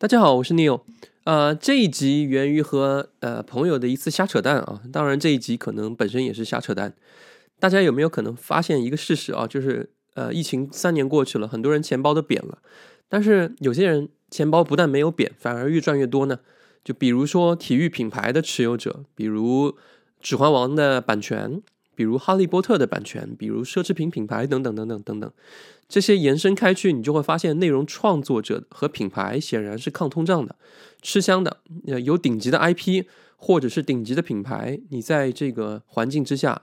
大家好，我是 Neil。呃，这一集源于和呃朋友的一次瞎扯淡啊。当然，这一集可能本身也是瞎扯淡。大家有没有可能发现一个事实啊？就是呃，疫情三年过去了，很多人钱包都扁了，但是有些人钱包不但没有扁，反而越赚越多呢。就比如说体育品牌的持有者，比如《指环王》的版权。比如《哈利波特》的版权，比如奢侈品品牌等等等等等等，这些延伸开去，你就会发现，内容创作者和品牌显然是抗通胀的、吃香的。有顶级的 IP 或者是顶级的品牌，你在这个环境之下，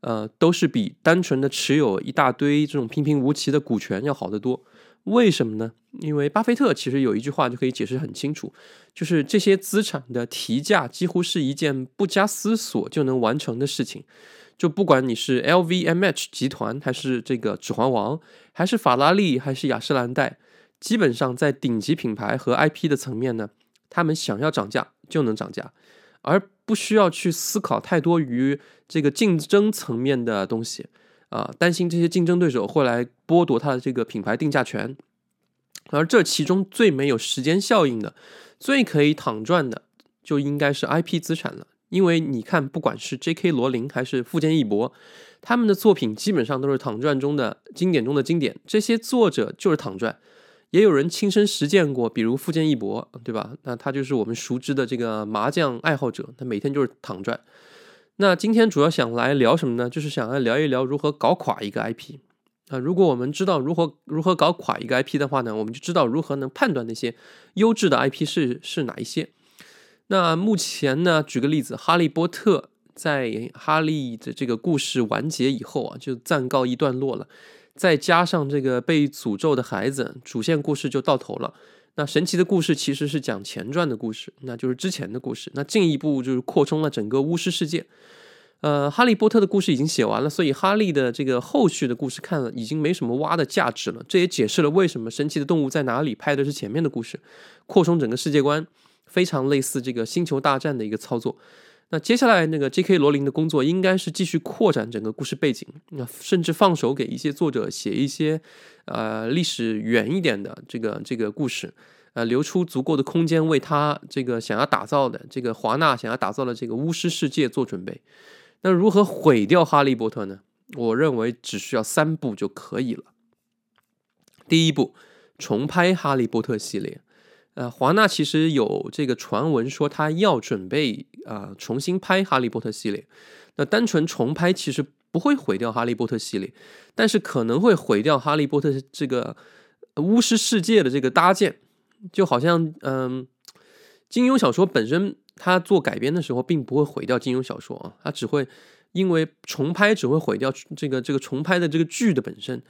呃，都是比单纯的持有一大堆这种平平无奇的股权要好得多。为什么呢？因为巴菲特其实有一句话就可以解释很清楚，就是这些资产的提价几乎是一件不加思索就能完成的事情。就不管你是 LVMH 集团，还是这个指环王，还是法拉利，还是雅诗兰黛，基本上在顶级品牌和 IP 的层面呢，他们想要涨价就能涨价，而不需要去思考太多于这个竞争层面的东西啊，担心这些竞争对手会来剥夺他的这个品牌定价权，而这其中最没有时间效应的，最可以躺赚的，就应该是 IP 资产了。因为你看，不管是 J.K. 罗琳还是富坚义博，他们的作品基本上都是躺赚中的经典中的经典。这些作者就是躺赚，也有人亲身实践过，比如富坚义博，对吧？那他就是我们熟知的这个麻将爱好者，他每天就是躺赚。那今天主要想来聊什么呢？就是想来聊一聊如何搞垮一个 IP 啊。如果我们知道如何如何搞垮一个 IP 的话呢，我们就知道如何能判断那些优质的 IP 是是哪一些。那目前呢？举个例子，《哈利波特》在哈利的这个故事完结以后啊，就暂告一段落了。再加上这个被诅咒的孩子，主线故事就到头了。那神奇的故事其实是讲前传的故事，那就是之前的故事。那进一步就是扩充了整个巫师世界。呃，《哈利波特》的故事已经写完了，所以哈利的这个后续的故事看了已经没什么挖的价值了。这也解释了为什么《神奇的动物在哪里》拍的是前面的故事，扩充整个世界观。非常类似这个星球大战的一个操作。那接下来那个 J.K. 罗琳的工作应该是继续扩展整个故事背景，那甚至放手给一些作者写一些呃历史远一点的这个这个故事，呃留出足够的空间为他这个想要打造的这个华纳想要打造的这个巫师世界做准备。那如何毁掉哈利波特呢？我认为只需要三步就可以了。第一步，重拍哈利波特系列。呃，华纳其实有这个传闻说他要准备啊重新拍《哈利波特》系列。那单纯重拍其实不会毁掉《哈利波特》系列，但是可能会毁掉《哈利波特》这个巫师世界的这个搭建。就好像嗯，金庸小说本身它做改编的时候，并不会毁掉金庸小说啊，它只会因为重拍只会毁掉这个这个重拍的这个剧的本身。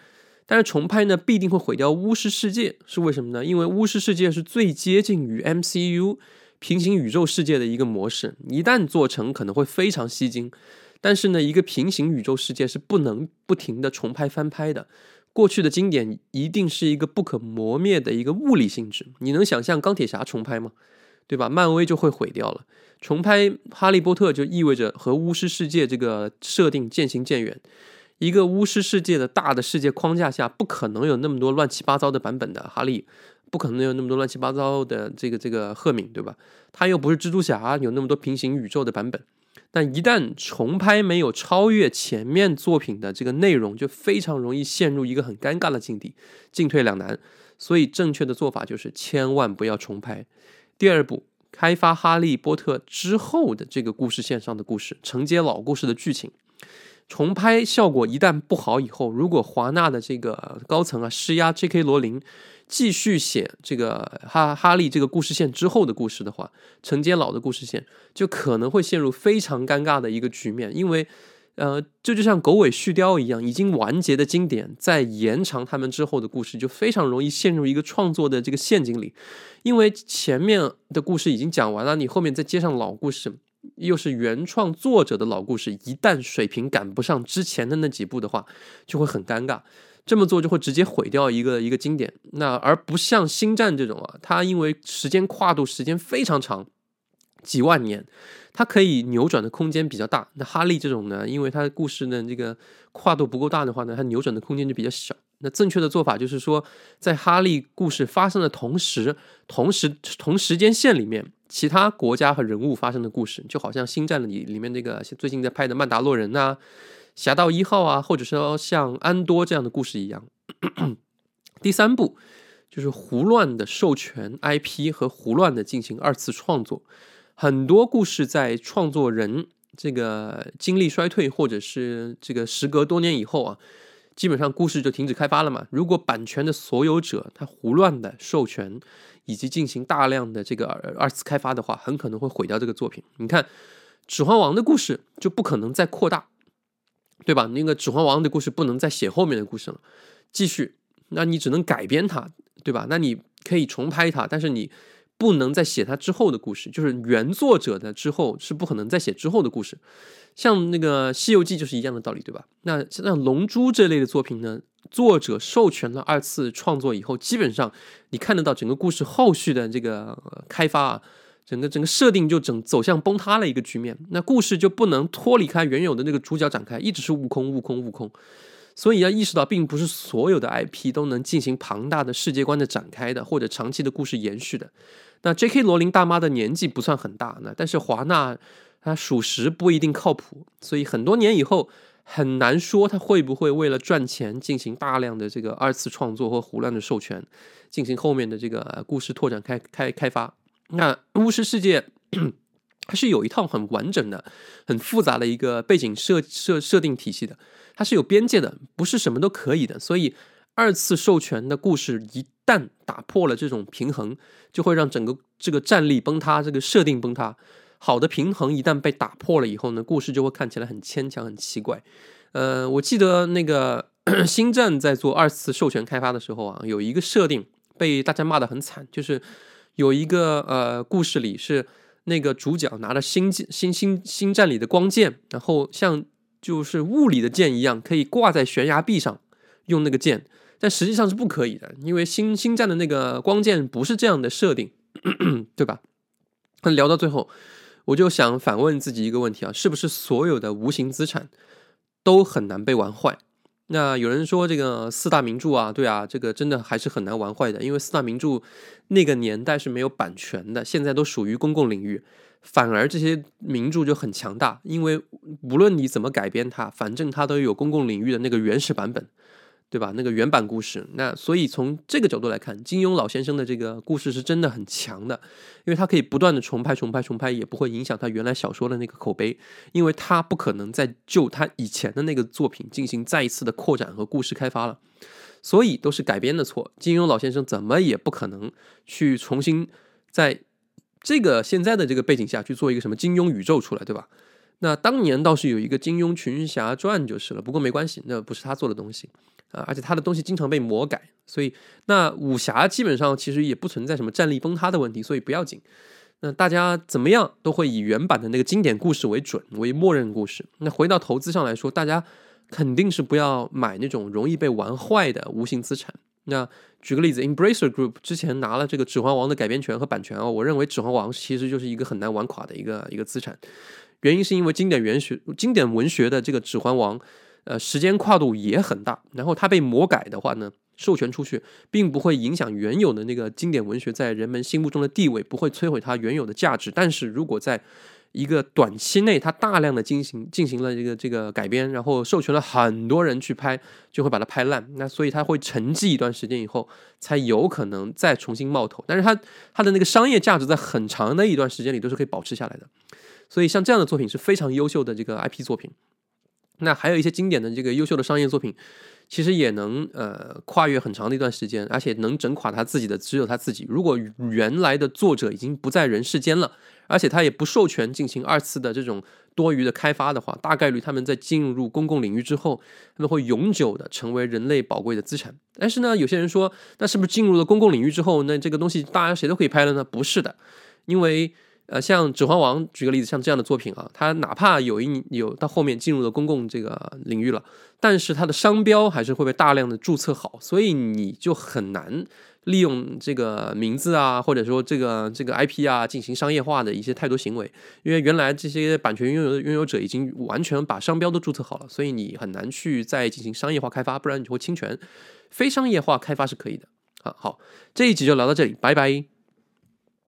但是重拍呢，必定会毁掉巫师世界，是为什么呢？因为巫师世界是最接近于 MCU 平行宇宙世界的一个模式，一旦做成可能会非常吸睛。但是呢，一个平行宇宙世界是不能不停的重拍翻拍的，过去的经典一定是一个不可磨灭的一个物理性质。你能想象钢铁侠重拍吗？对吧？漫威就会毁掉了。重拍哈利波特就意味着和巫师世界这个设定渐行渐远。一个巫师世界的大的世界框架下，不可能有那么多乱七八糟的版本的哈利，不可能有那么多乱七八糟的这个这个赫敏，对吧？他又不是蜘蛛侠，有那么多平行宇宙的版本。但一旦重拍没有超越前面作品的这个内容，就非常容易陷入一个很尴尬的境地，进退两难。所以正确的做法就是千万不要重拍。第二步，开发哈利波特之后的这个故事线上的故事，承接老故事的剧情。重拍效果一旦不好以后，如果华纳的这个高层啊施压 J.K. 罗琳继续写这个哈哈利这个故事线之后的故事的话，承接老的故事线，就可能会陷入非常尴尬的一个局面。因为，呃，这就像狗尾续貂一样，已经完结的经典在延长他们之后的故事，就非常容易陷入一个创作的这个陷阱里。因为前面的故事已经讲完了，你后面再接上老故事。又是原创作者的老故事，一旦水平赶不上之前的那几部的话，就会很尴尬。这么做就会直接毁掉一个一个经典。那而不像星战这种啊，它因为时间跨度时间非常长，几万年，它可以扭转的空间比较大。那哈利这种呢，因为它的故事呢这个跨度不够大的话呢，它扭转的空间就比较小。那正确的做法就是说，在哈利故事发生的同时，同时同时间线里面，其他国家和人物发生的故事，就好像《星战》里里面那个最近在拍的《曼达洛人》呐，《侠盗一号》啊，或者说像安多这样的故事一样。第三步就是胡乱的授权 IP 和胡乱的进行二次创作，很多故事在创作人这个精力衰退，或者是这个时隔多年以后啊。基本上故事就停止开发了嘛。如果版权的所有者他胡乱的授权以及进行大量的这个二次开发的话，很可能会毁掉这个作品。你看《指环王》的故事就不可能再扩大，对吧？那个《指环王》的故事不能再写后面的故事了，继续，那你只能改编它，对吧？那你可以重拍它，但是你。不能再写他之后的故事，就是原作者的之后是不可能再写之后的故事。像那个《西游记》就是一样的道理，对吧？那像《龙珠》这类的作品呢，作者授权了二次创作以后，基本上你看得到整个故事后续的这个开发啊，整个整个设定就整走向崩塌了一个局面。那故事就不能脱离开原有的那个主角展开，一直是悟空，悟空，悟空。所以要意识到，并不是所有的 IP 都能进行庞大的世界观的展开的，或者长期的故事延续的。那 J.K. 罗琳大妈的年纪不算很大，那但是华纳它属实不一定靠谱，所以很多年以后很难说她会不会为了赚钱进行大量的这个二次创作或胡乱的授权，进行后面的这个故事拓展开开开发。那巫师世界 它是有一套很完整的、很复杂的一个背景设设设定体系的，它是有边界的，不是什么都可以的，所以。二次授权的故事一旦打破了这种平衡，就会让整个这个战力崩塌，这个设定崩塌。好的平衡一旦被打破了以后呢，故事就会看起来很牵强、很奇怪。呃，我记得那个 星战在做二次授权开发的时候啊，有一个设定被大家骂得很惨，就是有一个呃故事里是那个主角拿着星星星星战里的光剑，然后像就是物理的剑一样，可以挂在悬崖壁上，用那个剑。但实际上是不可以的，因为星星战的那个光剑不是这样的设定，对吧？那聊到最后，我就想反问自己一个问题啊：是不是所有的无形资产都很难被玩坏？那有人说这个四大名著啊，对啊，这个真的还是很难玩坏的，因为四大名著那个年代是没有版权的，现在都属于公共领域，反而这些名著就很强大，因为无论你怎么改编它，反正它都有公共领域的那个原始版本。对吧？那个原版故事，那所以从这个角度来看，金庸老先生的这个故事是真的很强的，因为他可以不断的重拍、重拍、重拍，也不会影响他原来小说的那个口碑，因为他不可能再就他以前的那个作品进行再一次的扩展和故事开发了，所以都是改编的错。金庸老先生怎么也不可能去重新在这个现在的这个背景下去做一个什么金庸宇宙出来，对吧？那当年倒是有一个《金庸群侠传》就是了，不过没关系，那不是他做的东西。啊，而且他的东西经常被魔改，所以那武侠基本上其实也不存在什么战力崩塌的问题，所以不要紧。那大家怎么样都会以原版的那个经典故事为准，为默认故事。那回到投资上来说，大家肯定是不要买那种容易被玩坏的无形资产。那举个例子，Embracer Group 之前拿了这个《指环王》的改编权和版权哦，我认为《指环王》其实就是一个很难玩垮的一个一个资产，原因是因为经典文学、经典文学的这个《指环王》。呃，时间跨度也很大，然后它被魔改的话呢，授权出去，并不会影响原有的那个经典文学在人们心目中的地位，不会摧毁它原有的价值。但是如果在一个短期内，它大量的进行进行了这个这个改编，然后授权了很多人去拍，就会把它拍烂。那所以它会沉寂一段时间以后，才有可能再重新冒头。但是它它的那个商业价值在很长的一段时间里都是可以保持下来的。所以像这样的作品是非常优秀的这个 IP 作品。那还有一些经典的这个优秀的商业作品，其实也能呃跨越很长的一段时间，而且能整垮他自己的只有他自己。如果原来的作者已经不在人世间了，而且他也不授权进行二次的这种多余的开发的话，大概率他们在进入公共领域之后，他们会永久的成为人类宝贵的资产。但是呢，有些人说，那是不是进入了公共领域之后，那这个东西大家谁都可以拍了呢？不是的，因为。呃，像《指环王》举个例子，像这样的作品啊，它哪怕有一有到后面进入了公共这个领域了，但是它的商标还是会被大量的注册好，所以你就很难利用这个名字啊，或者说这个这个 IP 啊进行商业化的一些太多行为，因为原来这些版权拥有拥有者已经完全把商标都注册好了，所以你很难去再进行商业化开发，不然你就会侵权。非商业化开发是可以的啊。好，这一集就聊到这里，拜拜。